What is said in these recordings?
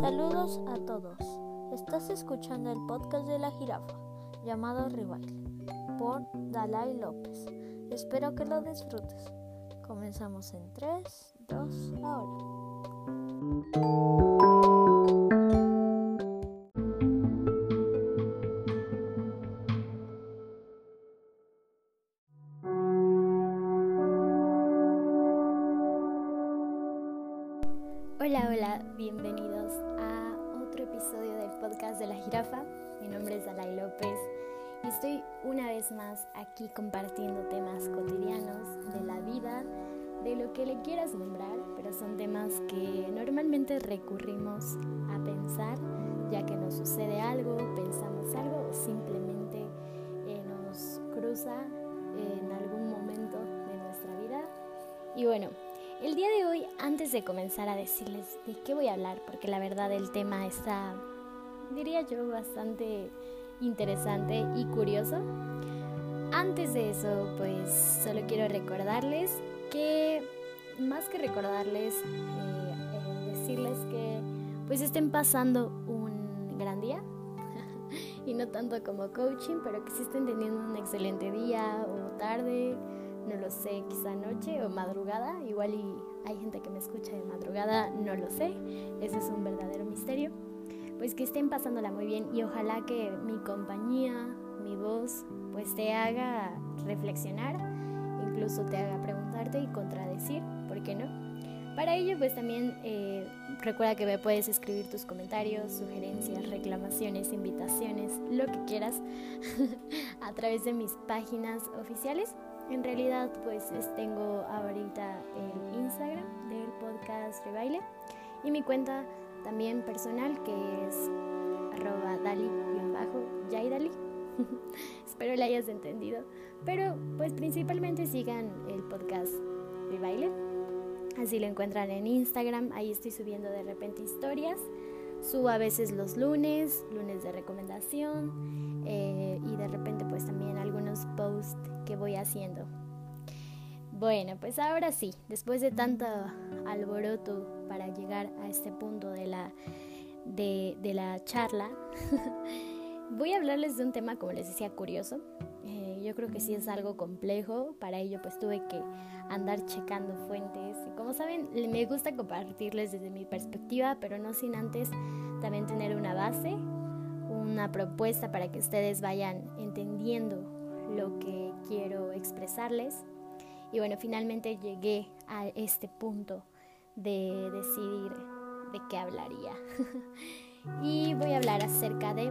Saludos a todos. Estás escuchando el podcast de la jirafa llamado Rival por Dalai López. Espero que lo disfrutes. Comenzamos en 3, 2, ahora. Antes de comenzar a decirles de qué voy a hablar, porque la verdad el tema está, diría yo, bastante interesante y curioso. Antes de eso, pues solo quiero recordarles que, más que recordarles, eh, eh, decirles que pues estén pasando un gran día. y no tanto como coaching, pero que sí estén teniendo un excelente día o tarde no lo sé, quizá noche o madrugada, igual y hay gente que me escucha de madrugada, no lo sé, ese es un verdadero misterio. Pues que estén pasándola muy bien y ojalá que mi compañía, mi voz, pues te haga reflexionar, incluso te haga preguntarte y contradecir, ¿por qué no? Para ello, pues también eh, recuerda que me puedes escribir tus comentarios, sugerencias, reclamaciones, invitaciones, lo que quieras, a través de mis páginas oficiales en realidad, pues tengo ahorita el Instagram del podcast Rebaile y mi cuenta también personal que es arroba dali-yaidali. Espero le hayas entendido. Pero pues principalmente sigan el podcast Rebaile. Así lo encuentran en Instagram. Ahí estoy subiendo de repente historias. Subo a veces los lunes, lunes de recomendación eh, y de repente pues también algunos posts que voy haciendo. Bueno, pues ahora sí, después de tanto alboroto para llegar a este punto de la, de, la charla, voy a hablarles de un tema, como les decía, curioso. Eh, yo creo que sí es algo complejo, para ello pues tuve que andar checando fuentes. Y como saben, me gusta compartirles desde mi perspectiva, pero no sin antes también tener una base, una propuesta para que ustedes vayan entendiendo lo que quiero expresarles. Y bueno, finalmente llegué a este punto de decidir de qué hablaría. y voy a hablar acerca de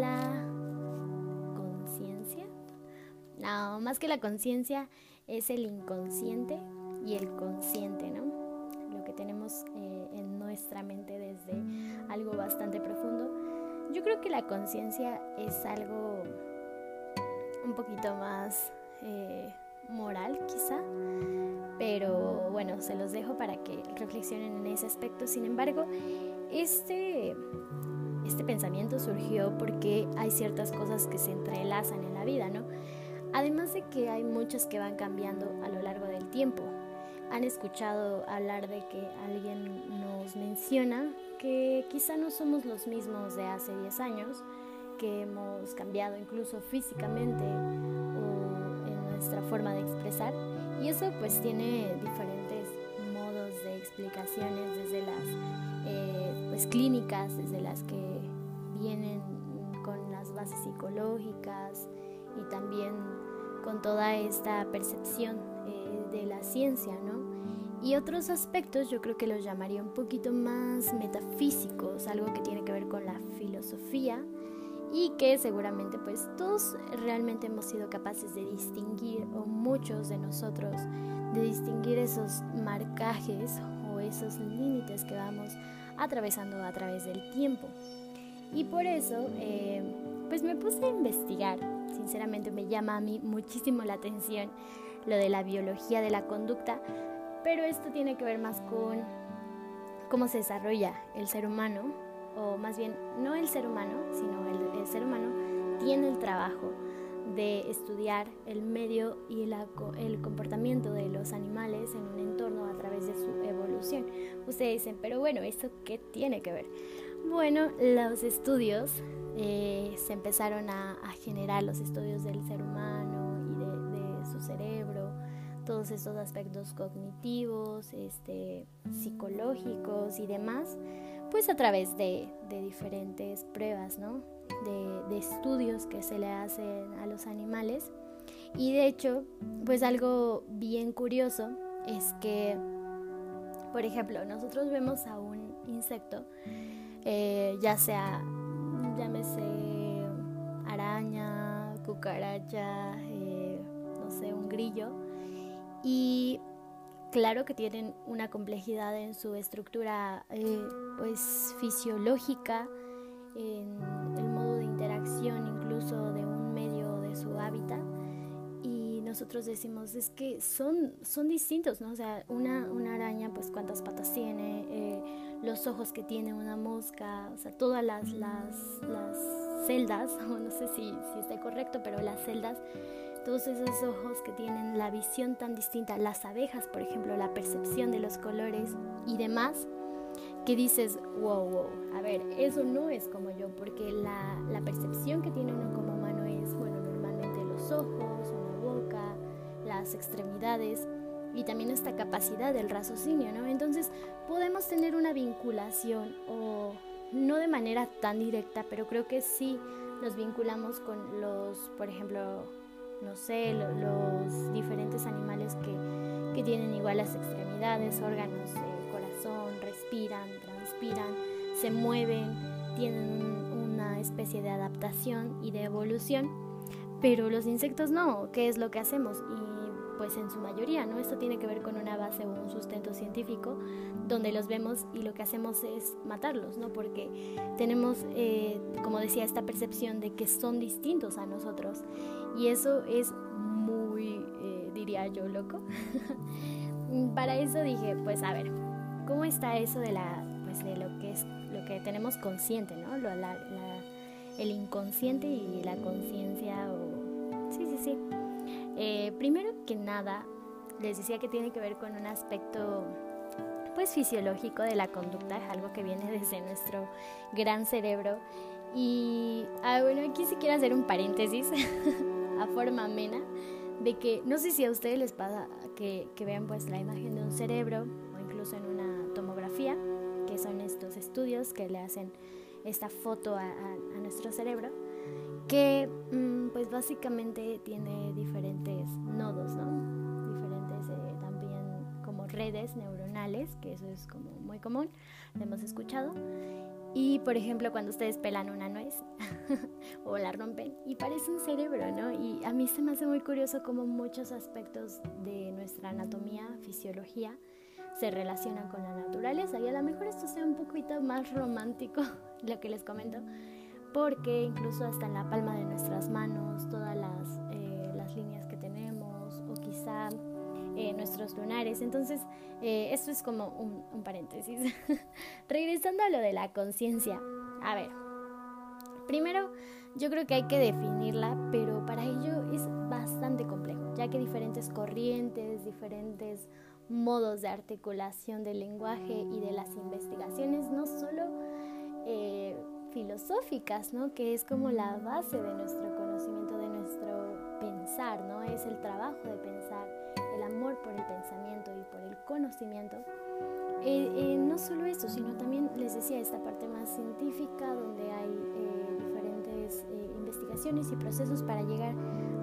la conciencia. No, más que la conciencia es el inconsciente y el consciente, ¿no? Lo que tenemos eh, en nuestra mente desde algo bastante profundo. Yo creo que la conciencia es algo un poquito más eh, moral quizá, pero bueno, se los dejo para que reflexionen en ese aspecto. Sin embargo, este, este pensamiento surgió porque hay ciertas cosas que se entrelazan en la vida, ¿no? Además de que hay muchas que van cambiando a lo largo del tiempo. Han escuchado hablar de que alguien nos menciona que quizá no somos los mismos de hace 10 años, que hemos cambiado incluso físicamente o en nuestra forma de expresar. Y eso pues tiene diferentes modos de explicaciones desde las eh, pues, clínicas, desde las que vienen con las bases psicológicas y también con toda esta percepción eh, de la ciencia, ¿no? Y otros aspectos yo creo que los llamaría un poquito más metafísicos, algo que tiene que ver con la filosofía y que seguramente pues todos realmente hemos sido capaces de distinguir o muchos de nosotros de distinguir esos marcajes o esos límites que vamos atravesando a través del tiempo. Y por eso eh, pues me puse a investigar, sinceramente me llama a mí muchísimo la atención lo de la biología de la conducta, pero esto tiene que ver más con cómo se desarrolla el ser humano o más bien no el ser humano, sino el, ser humano tiene el trabajo de estudiar el medio y el comportamiento de los animales en un entorno a través de su evolución. Ustedes dicen, pero bueno, ¿eso qué tiene que ver? Bueno, los estudios eh, se empezaron a, generar, los estudios del ser humano y de, su cerebro, todos estos aspectos cognitivos, este, psicológicos y demás, pues a través de, diferentes pruebas, ¿no? de, estudios que se le hacen a los animales. Y de hecho, pues algo bien curioso es que, por ejemplo, nosotros vemos a un insecto, eh, ya sea, llámese araña, cucaracha, eh, no sé, un grillo, y claro que tienen una complejidad en su estructura eh, pues fisiológica, en el modo de interacción incluso de un medio de su hábitat y nosotros decimos es que son, son distintos, ¿no? O sea, una, una araña pues cuántas patas tiene, eh, los ojos que tiene una mosca, o sea, todas las, las, las celdas, no sé si, si está correcto, pero las celdas todos esos ojos que tienen la visión tan distinta, las abejas, por ejemplo, la percepción de los colores y demás, que dices, wow, wow, a ver, eso no es como yo, porque la, percepción que tiene uno como humano es, bueno, normalmente los ojos, una boca, las extremidades y también esta capacidad del raciocinio, ¿no? Entonces podemos tener una vinculación o no de manera tan directa, pero creo que sí nos vinculamos con los, por ejemplo, no sé, los diferentes animales que, que tienen igual las extremidades, órganos. Eh, respiran, transpiran, se mueven, tienen una especie de adaptación y de evolución, pero los insectos no, ¿qué es lo que hacemos? Y pues en su mayoría, ¿no? Esto tiene que ver con una base o un sustento científico donde los vemos y lo que hacemos es matarlos, ¿no? Porque tenemos, eh, como decía, esta percepción de que son distintos a nosotros y eso es muy, eh, diría yo, loco. Para eso dije, pues a ver, ¿Cómo está eso de la pues de lo que es lo que tenemos consciente, ¿no? Lo, el inconsciente y la conciencia o sí, sí, sí. Eh, primero que nada, les decía que tiene que ver con un aspecto pues fisiológico de la conducta, es algo que viene desde nuestro gran cerebro. Y ah, bueno, aquí sí quiero hacer un paréntesis a forma amena de que no sé si a ustedes les pasa que, que vean pues la imagen de un cerebro en una tomografía, que son estos estudios que le hacen esta foto a, nuestro cerebro, que mm, pues básicamente tiene diferentes nodos, ¿no? Diferentes eh, también como redes neuronales, que eso es como muy común, lo hemos escuchado. Y por ejemplo, cuando ustedes pelan una nuez o la rompen y parece un cerebro, ¿no? Y a mí se me hace muy curioso como muchos aspectos de nuestra anatomía, fisiología, se relacionan con la naturaleza. Y a lo mejor esto sea un poquito más romántico, lo que les comento, porque incluso hasta en la palma de nuestras manos, todas las, eh, las líneas que tenemos, o quizá eh, nuestros lunares. Entonces, eh, esto es como un, paréntesis. Regresando a lo de la conciencia. A ver, primero yo creo que hay que definirla, pero para ello es bastante complejo, ya que diferentes corrientes, diferentes modos de articulación del lenguaje y de las investigaciones, no solo eh, filosóficas, ¿no? que es como la base de nuestro conocimiento, de nuestro pensar, ¿no? es el trabajo de pensar, el amor por el pensamiento y por el conocimiento. Eh, eh, no solo eso, sino también les decía esta parte más científica donde hay diferentes investigaciones y procesos para llegar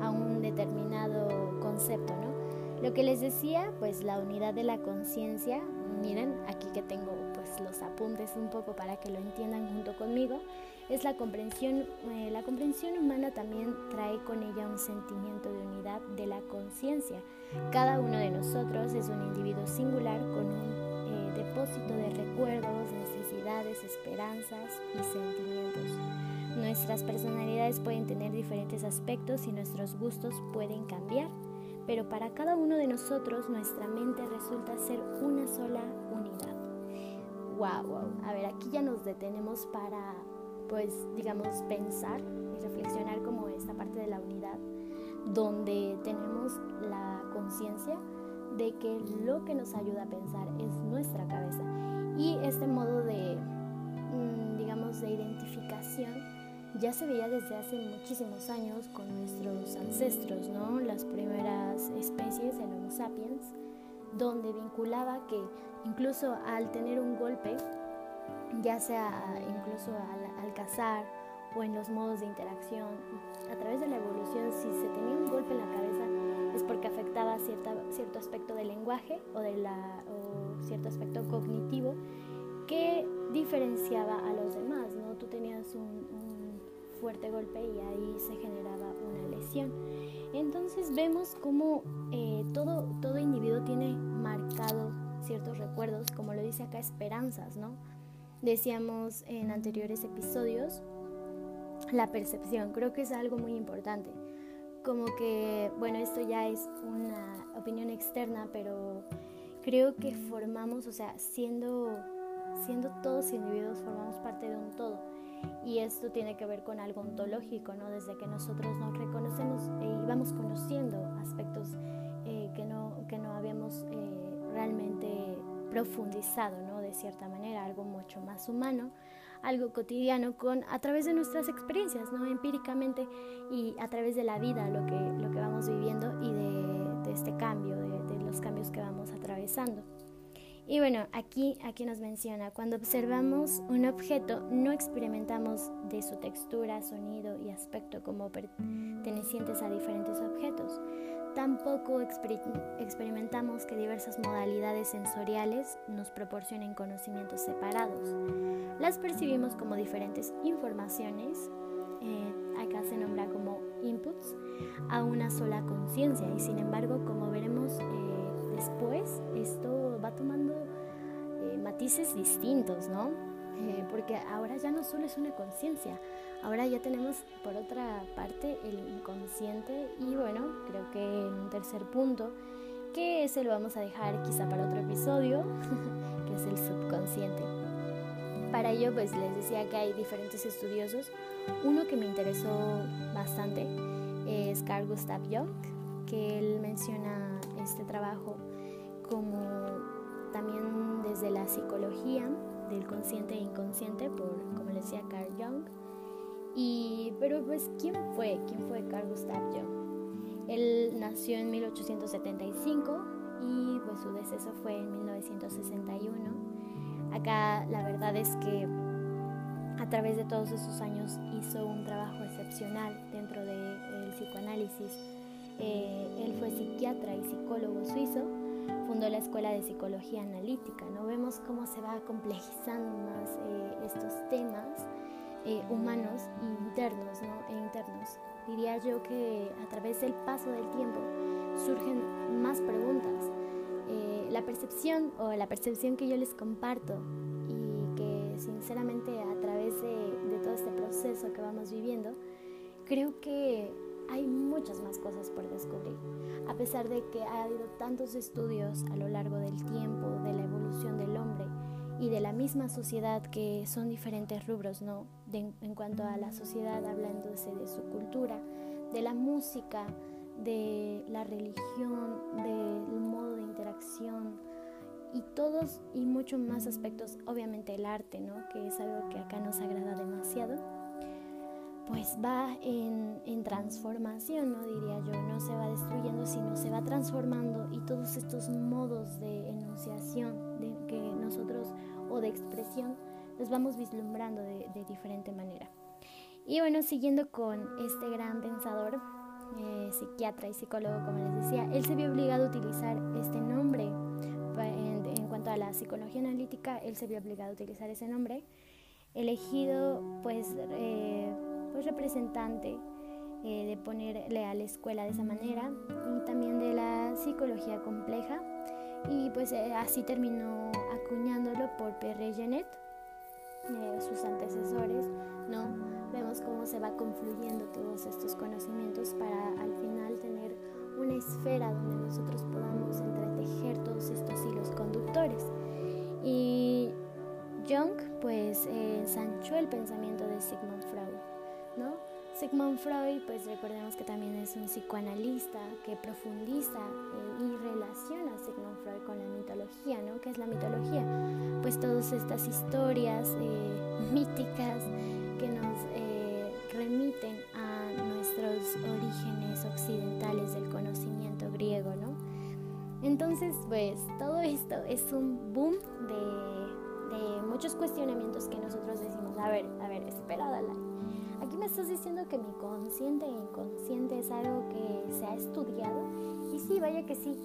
a un determinado concepto, ¿no? Lo que les decía, pues la unidad de la conciencia, miren, aquí que tengo los apuntes un poco para que lo entiendan junto conmigo, es la comprensión, eh, la comprensión humana también trae con ella un sentimiento de unidad de la conciencia. Cada uno de nosotros es un individuo singular con un eh, depósito de recuerdos, necesidades, esperanzas y sentimientos. Nuestras personalidades pueden tener diferentes aspectos y nuestros gustos pueden cambiar pero para cada uno de nosotros nuestra mente resulta ser una sola. Wow, wow. A ver, aquí ya nos detenemos para, pues digamos pensar y reflexionar como esta parte de la unidad donde tenemos la conciencia de que lo que nos ayuda a pensar es nuestra cabeza y este modo de mm, digamos de identificación ya se veía desde hace muchísimos años con nuestros ancestros, ¿no? Las primeras especies, el Homo sapiens, donde vinculaba que incluso al tener un golpe, ya sea incluso al, cazar o en los modos de interacción, a través de la evolución, si se tenía un golpe en la cabeza es porque afectaba cierta, cierto aspecto del lenguaje o, de la, cierto aspecto cognitivo que diferenciaba a los demás, ¿no? Tú tenías un, fuerte golpe y ahí se generaba una lesión. Entonces vemos cómo eh, todo, todo individuo tiene marcado ciertos recuerdos, como lo dice acá, esperanzas, ¿no? Decíamos en anteriores episodios, la percepción, creo que es algo muy importante. Como que, bueno, esto ya es una opinión externa, pero creo que formamos, o sea, siendo, siendo todos individuos, formamos parte de un todo. Y esto tiene que ver con algo ontológico, ¿no? Desde que nosotros nos reconocemos y vamos conociendo aspectos eh, que, no, que no habíamos eh, realmente profundizado, ¿no? De cierta manera, algo mucho más humano, algo cotidiano con a través de nuestras experiencias, ¿no? Empíricamente y a través de la vida, lo que, lo que vamos viviendo y de, este cambio, de los cambios que vamos atravesando. Y bueno, aquí, aquí nos menciona, cuando observamos un objeto no experimentamos de su textura, sonido y aspecto como pertenecientes a diferentes objetos. Tampoco experimentamos que diversas modalidades sensoriales nos proporcionen conocimientos separados. Las percibimos como diferentes informaciones, eh, acá se nombra como inputs, a una sola conciencia y sin embargo, como veremos, eh, después esto va tomando eh, matices distintos, ¿no? Eh, porque ahora ya no solo es una conciencia, ahora ya tenemos por otra parte el inconsciente y bueno, creo que en un tercer punto, que ese lo vamos a dejar quizá para otro episodio, que es el subconsciente. Para ello, pues les decía que hay diferentes estudiosos. Uno que me interesó bastante es Carl Gustav Jung, que él menciona este trabajo desde la psicología del consciente e inconsciente, por, como le decía Carl Jung. Y, pero pues, ¿quién fue? ¿Quién fue Carl Gustav Jung? Él nació en 1875 y pues su deceso fue en 1961. Acá la verdad es que a través de todos esos años hizo un trabajo excepcional dentro del psicoanálisis. Eh, él fue psiquiatra y psicólogo suizo fundó la Escuela de Psicología Analítica. ¿no? Vemos cómo se va complejizando más eh, estos temas eh, humanos e internos, ¿no? e internos. Diría yo que a través del paso del tiempo surgen más preguntas. Eh, la percepción o la percepción que yo les comparto y que sinceramente a través de, de todo este proceso que vamos viviendo, creo que hay muchas más cosas por descubrir. A pesar de que ha habido tantos estudios a lo largo del tiempo de la evolución del hombre y de la misma sociedad que son diferentes rubros, ¿no? en cuanto a la sociedad, hablándose de su cultura, de la música, de la religión, del modo de interacción y todos y muchos más aspectos, obviamente el arte, ¿no? Que es algo que acá nos agrada demasiado pues va en, transformación, ¿no? Diría yo, no se va destruyendo, sino se va transformando y todos estos modos de enunciación de que nosotros o de expresión los vamos vislumbrando de, diferente manera. Y bueno, siguiendo con este gran pensador, eh, psiquiatra y psicólogo, como les decía, él se vio obligado a utilizar este nombre. En, en cuanto a la psicología analítica, él se vio obligado a utilizar ese nombre, elegido pues... Eh, pues, representante eh, de ponerle a la escuela de esa manera y también de la psicología compleja y pues eh, así terminó acuñándolo por Pierre Genet, eh, sus antecesores, ¿no? Vemos cómo se va confluyendo todos estos conocimientos para al final tener una esfera donde nosotros podamos entretejer todos estos hilos conductores. Y Jung pues ensanchó el pensamiento de Sigmund Freud. Sigmund Freud, pues recordemos que también es un psicoanalista que profundiza y relaciona Sigmund Freud con la mitología, ¿no? ¿Qué es la mitología? Pues todas estas historias eh, míticas que nos eh, remiten a nuestros orígenes occidentales del conocimiento griego, ¿no? Entonces, pues todo esto es un boom de, muchos cuestionamientos que nosotros decimos, a ver, a ver, espera, Dalai Aquí me estás diciendo que mi consciente e inconsciente es algo que se ha estudiado. Y sí, vaya que sí.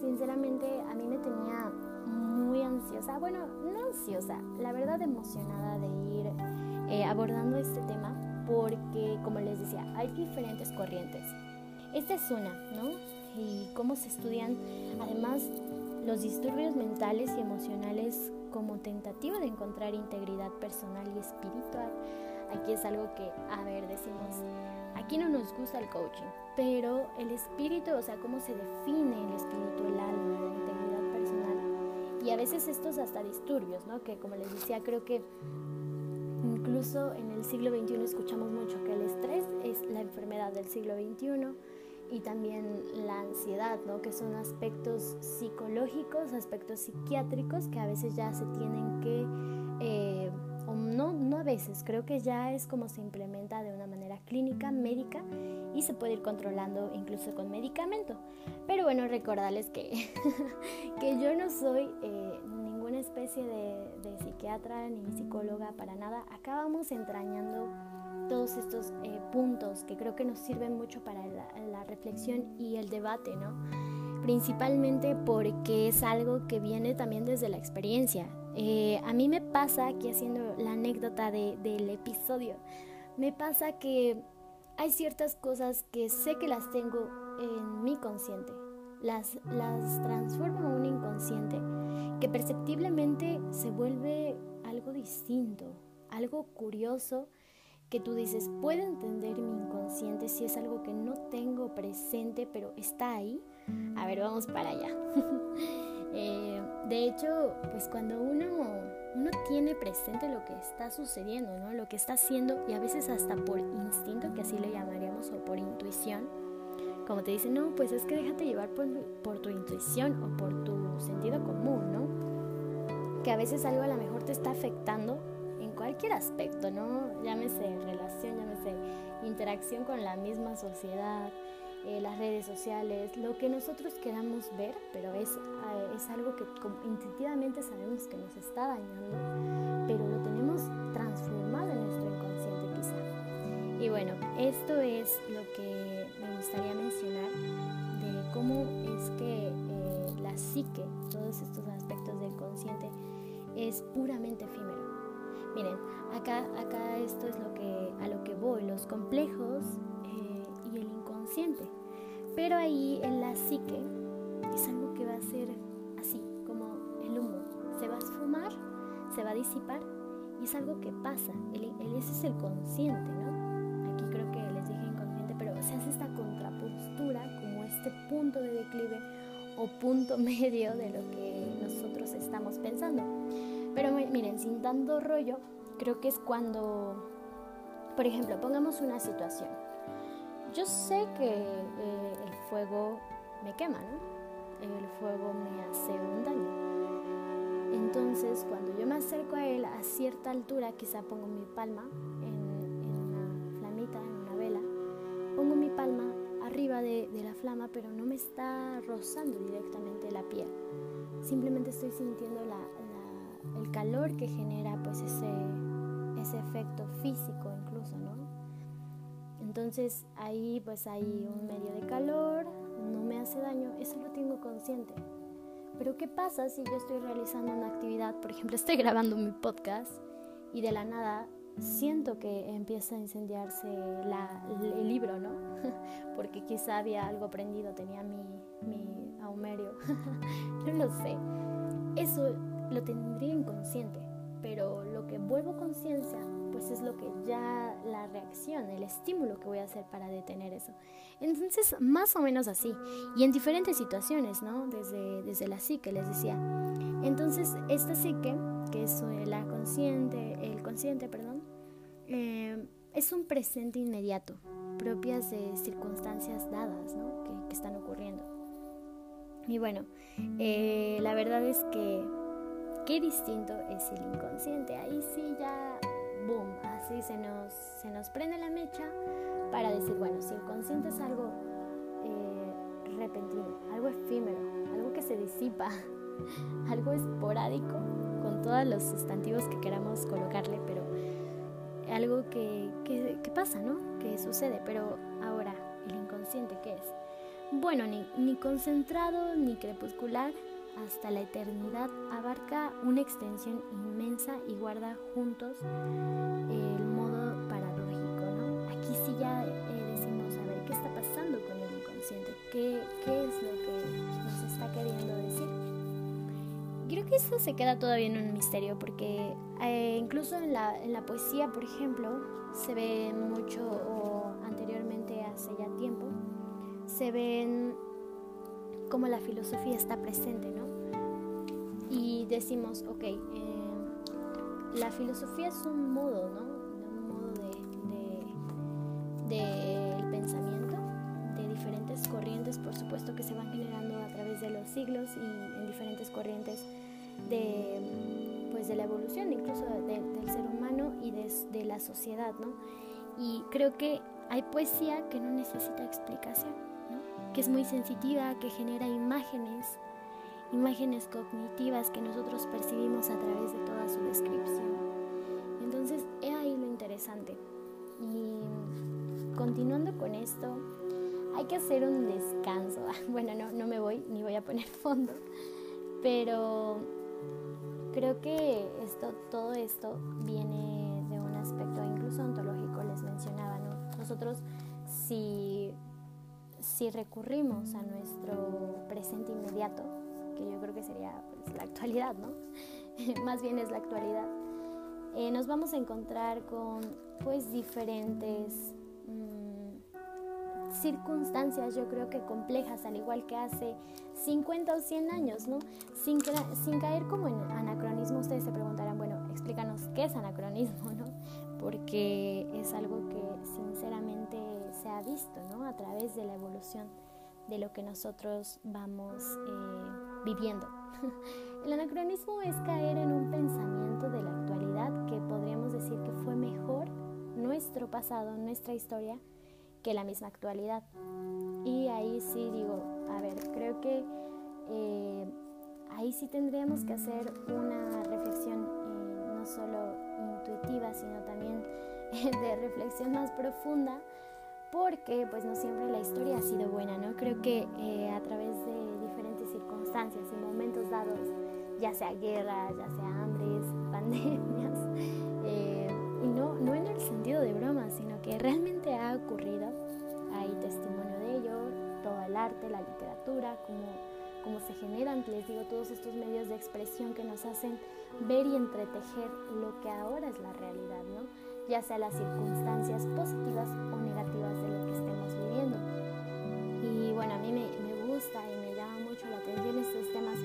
Sinceramente, a mí me tenía muy ansiosa. Bueno, no ansiosa, la verdad emocionada de ir eh, abordando este tema. Porque, como les decía, hay diferentes corrientes. Esta es una, ¿no? Y cómo se estudian, además, los disturbios mentales y emocionales como tentativa de encontrar integridad personal y espiritual Aquí es algo que, a ver, decimos, aquí no nos gusta el coaching, pero el espíritu, o sea, cómo se define el espíritu, el alma, la integridad personal. Y a veces estos hasta disturbios, ¿no? Que como les decía, creo que incluso en el siglo XXI escuchamos mucho que el estrés es la enfermedad del siglo XXI y también la ansiedad, ¿no? que son aspectos psicológicos, aspectos psiquiátricos que a veces ya se tienen que veces, creo que ya es como se implementa de una manera clínica, médica y se puede ir controlando incluso con medicamento. Pero bueno, recordarles que, que yo no soy eh, ninguna especie de, psiquiatra ni psicóloga para nada. Acabamos entrañando todos estos eh, puntos que creo que nos sirven mucho para la, la reflexión y el debate, ¿no? Principalmente porque es algo que viene también desde la experiencia. Eh, a mí me pasa, aquí haciendo la anécdota del episodio, me pasa que hay ciertas cosas que sé que las tengo en mi consciente, las, las transformo en un inconsciente que perceptiblemente se vuelve algo distinto, algo curioso que tú dices, puedo entender mi inconsciente si es algo que no tengo presente, pero está ahí. A ver, vamos para allá. Eh, de hecho, pues cuando uno, uno tiene presente lo que está sucediendo, ¿no? lo que está haciendo, y a veces hasta por instinto, que así le llamaríamos, o por intuición, como te dicen, no, pues es que déjate llevar por, por tu intuición o por tu sentido común, ¿no? Que a veces algo a lo mejor te está afectando en cualquier aspecto, ¿no? Llámese relación, llámese interacción con la misma sociedad, eh, las redes sociales, lo que nosotros queramos ver, pero es, eh, es algo que intuitivamente sabemos que nos está dañando, pero lo tenemos transformado en nuestro inconsciente quizá. Y bueno, esto es lo que me gustaría mencionar de cómo es que eh, la psique, todos estos aspectos del consciente, es puramente efímero. Miren, acá, acá esto es lo que, a lo que voy, los complejos inconsciente. Pero ahí en la psique es algo que va a ser así, como el humo. Se va a esfumar, se va a disipar y es algo que pasa. El, ese es el consciente, ¿no? Aquí creo que les dije inconsciente, pero se hace esta contrapostura como este punto de declive o punto medio de lo que nosotros estamos pensando. Pero miren, sin tanto rollo, creo que es cuando, por ejemplo, pongamos una situación yo sé que eh, el fuego me quema, ¿no? El fuego me hace un daño. Entonces, cuando yo me acerco a él a cierta altura, quizá pongo mi palma en, una flamita, en una vela, pongo mi palma arriba de, la flama, pero no me está rozando directamente la piel. Simplemente estoy sintiendo el calor que genera pues ese, ese efecto físico incluso, ¿no? Entonces ahí pues hay un medio de calor, no me hace daño, eso lo tengo consciente. Pero ¿qué pasa si yo estoy realizando una actividad, por ejemplo, estoy grabando mi podcast y de la nada siento que empieza a incendiarse el libro, ¿no? Porque quizá había algo prendido, tenía mi, mi ahumerio, no lo sé. Eso lo tendría inconsciente, pero lo que vuelvo conciencia pues es lo que ya la reacción, el estímulo que voy a hacer para detener eso. Entonces, más o menos así, y en diferentes situaciones, ¿no? Desde, desde la psique, les decía. Entonces, esta psique, que es la consciente, el consciente, perdón, eh, es un presente inmediato, propias de circunstancias dadas ¿no? que, están ocurriendo. Y bueno, eh, la verdad es que qué distinto es el inconsciente. Ahí sí ya, así se nos, se nos prende la mecha para decir, bueno, si el consciente es algo eh, repentino, algo efímero, algo que se disipa, algo esporádico, con todos los sustantivos que queramos colocarle, pero algo que, que, pasa, ¿no? Que sucede, pero ahora, ¿el inconsciente qué es? Bueno, ni, ni concentrado ni crepuscular, hasta la eternidad abarca una extensión inmensa y guarda juntos el modo paradójico, ¿no? Aquí sí ya eh, decimos, a ver, ¿qué está pasando con el inconsciente? ¿Qué, ¿Qué es lo que nos está queriendo decir? Creo que eso se queda todavía en un misterio porque eh, incluso en la, en la poesía, por ejemplo, se ve mucho, o anteriormente hace ya tiempo, se ven como la filosofía está presente, ¿no? Y decimos, ok, eh, la filosofía es un modo, ¿no? Un modo de, de, pensamiento, de diferentes corrientes, por supuesto, que se van generando a través de los siglos y en diferentes corrientes de, pues, de la evolución, incluso del ser humano y de, de la sociedad, ¿no? Y creo que hay poesía que no necesita explicación que es muy sensitiva, que genera imágenes, imágenes cognitivas que nosotros percibimos a través de toda su descripción. Entonces, he ahí lo interesante. Y continuando con esto, hay que hacer un descanso. Bueno, no, no me voy ni voy a poner fondo, pero creo que esto, todo esto viene de un aspecto incluso ontológico, les mencionaba, ¿no? Nosotros si si recurrimos a nuestro presente inmediato, que yo creo que sería pues, la actualidad, ¿no? Más bien es la actualidad, eh, nos vamos a encontrar con pues diferentes mm, circunstancias, yo creo que complejas, al igual que hace 50 o 100 años, ¿no? Sin, sin caer como en anacronismo, ustedes se preguntarán, bueno, explícanos qué es anacronismo, ¿no? Porque es algo que sinceramente se ha visto ¿no? a través de la evolución de lo que nosotros vamos eh, viviendo. El anacronismo es caer en un pensamiento de la actualidad que podríamos decir que fue mejor nuestro pasado, nuestra historia, que la misma actualidad. Y ahí sí digo, a ver, creo que eh, ahí sí tendríamos que hacer una reflexión eh, no solo intuitiva, sino también de reflexión más profunda porque pues no siempre la historia ha sido buena, ¿no? Creo que eh, a través de diferentes circunstancias y momentos dados, ya sea guerra, ya sea hambres, pandemias, eh, y no, no en el sentido de broma, sino que realmente ha ocurrido, hay testimonio de ello, todo el arte, la literatura, como, como se generan, les digo, todos estos medios de expresión que nos hacen ver y entretejer lo que ahora es la realidad, ¿no? ya sea las circunstancias positivas o negativas la atención estos temas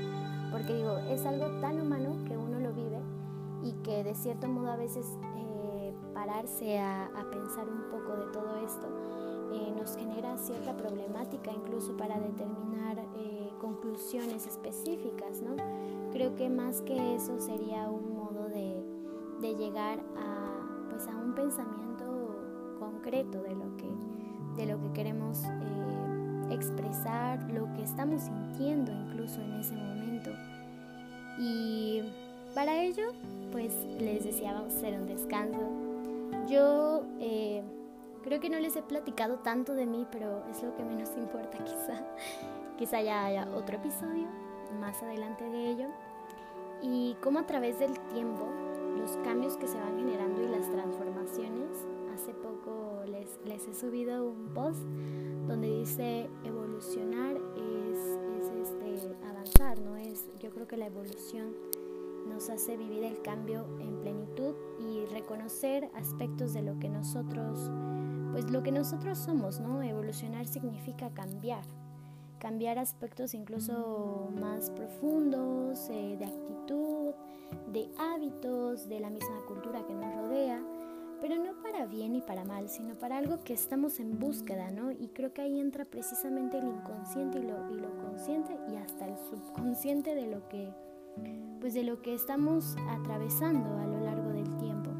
porque digo, es algo tan humano que uno lo vive y que de cierto modo a veces eh, pararse a, pensar un poco de todo esto eh, nos genera cierta problemática incluso para determinar eh, conclusiones específicas, ¿no? Creo que más que eso sería un modo de, de llegar a pues a un pensamiento concreto de lo que, de lo que queremos eh, expresar, lo que estamos sintiendo incluso en ese momento. Y para ello, pues les decía, a hacer un descanso. Yo eh, creo que no les he platicado tanto de mí, pero es lo que menos importa quizá. Quizá ya haya otro episodio más adelante de ello. Y cómo a través del tiempo los cambios que se van generando y las transformaciones. Hace poco les, les he subido un post donde dice evolucionar es, es este, avanzar, ¿no? Es, yo creo que la evolución nos hace vivir el cambio en plenitud y reconocer aspectos de lo que nosotros, pues lo que nosotros somos, ¿no? Evolucionar significa cambiar, cambiar aspectos incluso más profundos, eh, de actitud, de hábitos, de la misma cultura que nos rodea, pero no para bien y para mal, sino para algo que estamos en búsqueda, ¿no? Y creo que ahí entra precisamente el inconsciente y lo, y lo consciente y hasta el subconsciente de lo que, pues de lo que estamos atravesando a lo largo del tiempo.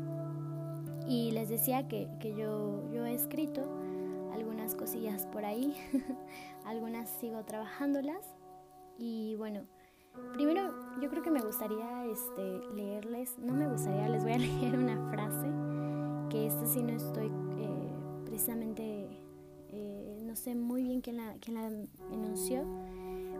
Y les decía que, que yo, yo he escrito algunas cosillas por ahí, algunas sigo trabajándolas y bueno, primero yo creo que me gustaría este, leerles, no me gustaría, les voy a leer una frase, que esta sí no estoy eh, precisamente, eh, no sé muy bien quién la, quién la enunció,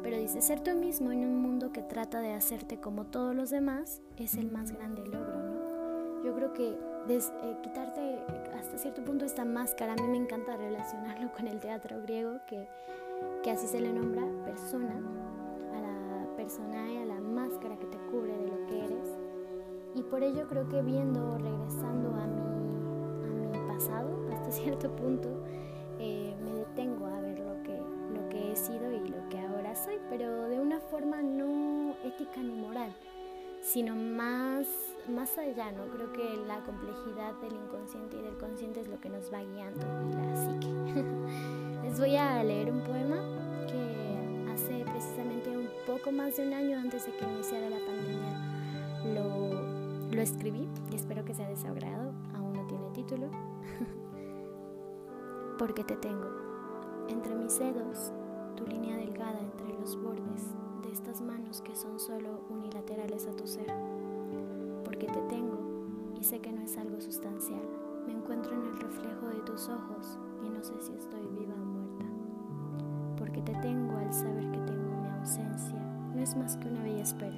pero dice, ser tú mismo en un mundo que trata de hacerte como todos los demás es el más grande logro, ¿no? Yo creo que eh, quitarte hasta cierto punto esta máscara, a mí me encanta relacionarlo con el teatro griego, que, que así se le nombra persona, a la persona y a la máscara que te cubre de lo que eres. Y por ello creo que viendo, regresando a mi pasado, hasta cierto punto, eh, me detengo a ver lo que, lo que he sido y lo que ahora soy, pero de una forma no ética ni moral, sino más más allá, ¿no? Creo que la complejidad del inconsciente y del consciente es lo que nos va guiando y la psique. Les voy a leer un poema que hace precisamente un poco más de un año antes de que iniciara la pandemia lo, lo escribí y espero que sea de su agrado. Título. Porque te tengo entre mis dedos, tu línea delgada entre los bordes de estas manos que son solo unilaterales a tu ser porque te tengo y sé que no es algo sustancial. Me encuentro en el reflejo de tus ojos y no sé si estoy viva o muerta. Porque te tengo al saber que tengo mi ausencia, no es más que una bella espera.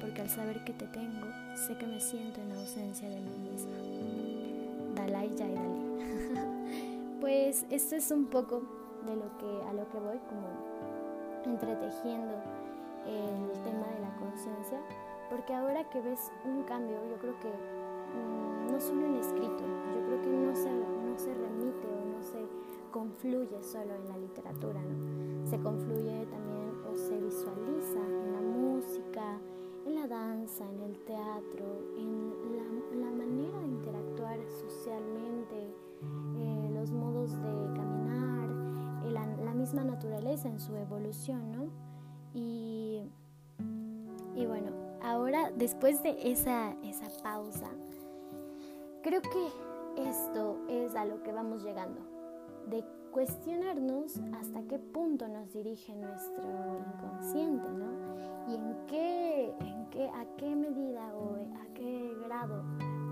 Porque al saber que te tengo, sé que me siento en ausencia de mí Dalai. pues esto es un poco de lo que a lo que voy como entretejiendo el tema de la conciencia porque ahora que ves un cambio, yo creo que mm, no solo en escrito, yo creo que no se, no se remite o no se confluye solo en la literatura, ¿no? Se confluye también o se visualiza en la música, en la danza, en el teatro, en socialmente, eh, los modos de caminar, la, la misma naturaleza en su evolución, ¿no? Y, y bueno, ahora, después de esa, esa pausa, creo que esto es a lo que vamos llegando, de cuestionarnos hasta qué punto nos dirige nuestro inconsciente, ¿no? Y en qué, en qué, a qué medida o a qué grado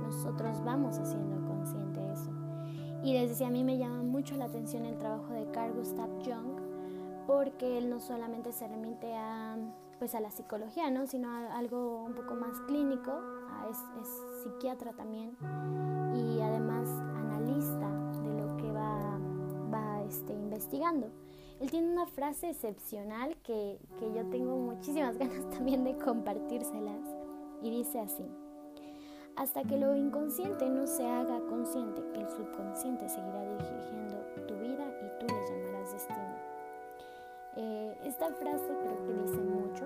nosotros vamos haciendo consciente eso. Y les decía, a mí me llama mucho la atención el trabajo de Carl Gustav Jung, porque él no solamente se remite a pues a la psicología, ¿no? sino a algo un poco más clínico, es, psiquiatra también y además analista de lo que va, va este, investigando. Él tiene una frase excepcional que, que yo tengo muchísimas ganas también de compartírselas y dice así, hasta que lo inconsciente no se haga consciente, el subconsciente seguirá dirigiendo tu vida y tú le llamarás destino. Eh, esta frase creo que dice mucho.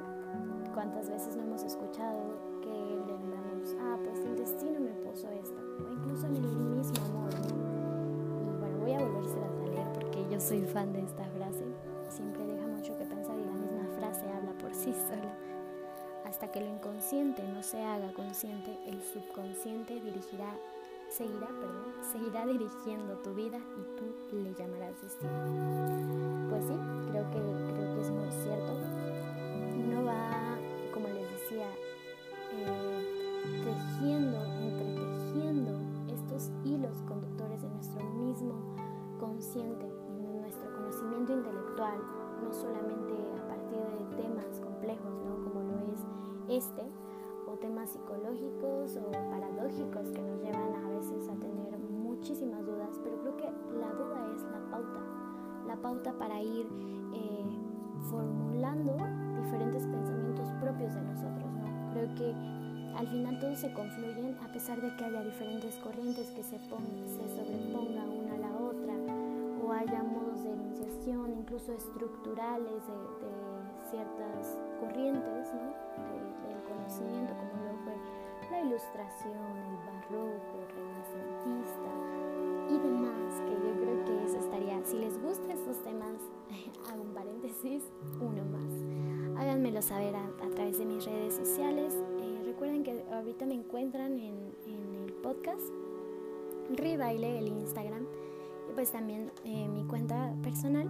¿Cuántas veces no hemos escuchado que le lembramos, ah, pues el destino me puso esto? O incluso en el mismo amor. Y bueno, voy a volverse a leer porque yo soy fan de esta frase. Siempre deja mucho que pensar y la misma frase habla por sí sola. Hasta que lo inconsciente no se haga consciente, el subconsciente dirigirá seguirá, perdón, seguirá dirigiendo tu vida y tú le llamarás destino. Pues sí, creo que, creo que es muy cierto. Uno va, como les decía, eh, tejiendo, entretejiendo estos hilos conductores de nuestro mismo consciente, en nuestro conocimiento intelectual, no solamente a partir de temas complejos, ¿no? como lo es este, o temas psicológicos o paradójicos que nos llevan a veces a tener muchísimas dudas, pero creo que la duda es la pauta, la pauta para ir eh, formulando diferentes pensamientos propios de nosotros. ¿no? Creo que al final todos se confluyen a pesar de que haya diferentes corrientes que se, se sobrepongan una a la otra o haya modos de enunciación, incluso estructurales de, ciertas corrientes ¿no? Como lo fue la ilustración, el barroco, renacentista y demás, que yo creo que eso estaría, si les gustan estos temas, hago un paréntesis, uno más. Háganmelo saber a, través de mis redes sociales. Eh, recuerden que ahorita me encuentran en, en el podcast Rebaile, el Instagram, y pues también eh, mi cuenta personal.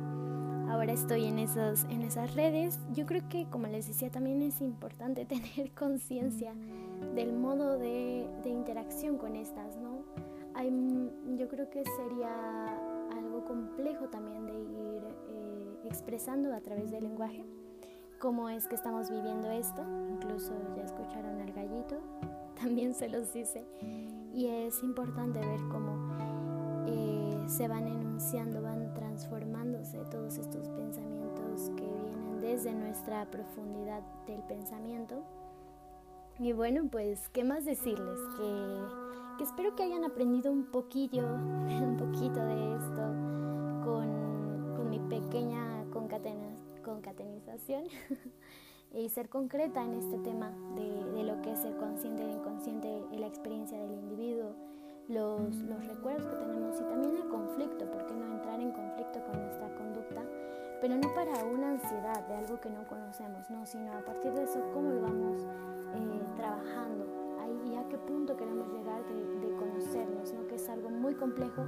Ahora estoy en, esos, en esas redes. Yo creo que, como les decía, también es importante tener conciencia del modo de, de, interacción con estas, ¿no? Hay, yo creo que sería algo complejo también de ir eh, expresando a través del lenguaje cómo es que estamos viviendo esto. Incluso ya escucharon al gallito, también se los dice y es importante ver cómo eh, se van enunciando, van transformándose todos estos pensamientos que vienen desde nuestra profundidad del pensamiento. Y bueno, pues, ¿qué más decirles? Que, espero que hayan aprendido un poquillo, un poquito de esto con, con mi pequeña concatenización. y ser concreta en este tema de, de, lo que es el consciente, el inconsciente, la experiencia del individuo, los, los recuerdos que tenemos y también el conflicto, porque no entrar en conflicto con nuestra conducta, pero no para una ansiedad de algo que no conocemos, no, sino a partir de eso cómo lo vamos eh, trabajando ahí y a qué punto queremos llegar de, de conocernos, ¿no? que es algo muy complejo,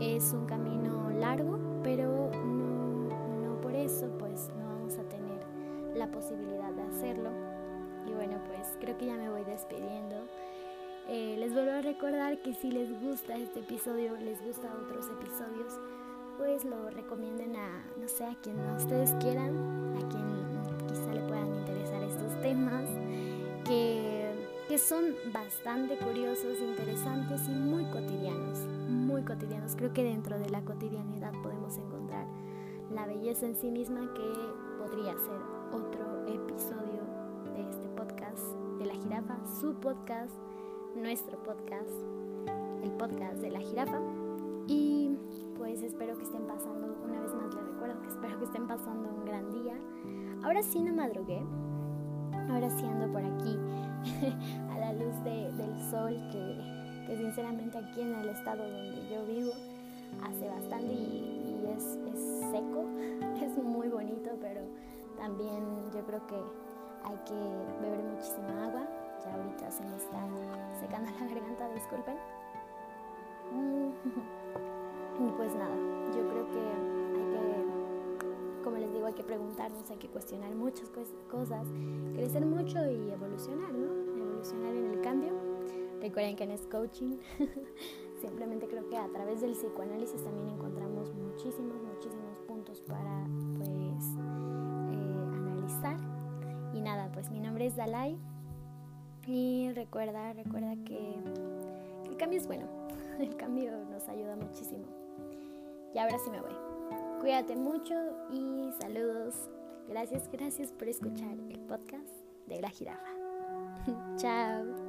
es un camino largo, pero no, no por eso pues no vamos a tener la posibilidad de hacerlo. Y bueno, pues creo que ya me voy despidiendo. Eh, les vuelvo a recordar que si les gusta este episodio, les gusta otros episodios, pues lo recomienden a, no sé, a quien ustedes quieran, a quien quizá le puedan interesar estos temas, que, que son bastante curiosos, interesantes y muy cotidianos, muy cotidianos. Creo que dentro de la cotidianidad podemos encontrar la belleza en sí misma que podría ser otro episodio de este podcast de la jirafa, su podcast, nuestro podcast, el podcast de la jirafa. Y pues espero que estén pasando, una vez más les recuerdo que espero que estén pasando un gran día. Ahora sí no madrugué, ahora sí ando por aquí a la luz del sol que, que, sinceramente aquí en el estado donde yo vivo hace bastante y, es, es seco, es muy bonito, pero también yo creo que hay que beber muchísima agua. Ya ahorita se me está secando la garganta, disculpen. Y pues nada, yo creo que hay que, como les digo, hay que preguntarnos, hay que cuestionar muchas cosas, crecer mucho y evolucionar, ¿no? Evolucionar en el cambio. Recuerden que no es coaching. Simplemente creo que a través del psicoanálisis también encontramos muchísimos, muchísimos puntos para Y nada, pues mi nombre es Dalai. Y recuerda, recuerda que, el cambio es bueno. El cambio nos ayuda muchísimo. Y ahora sí me voy. Cuídate mucho y saludos. Gracias, gracias por escuchar el podcast de la jirafa. Chao.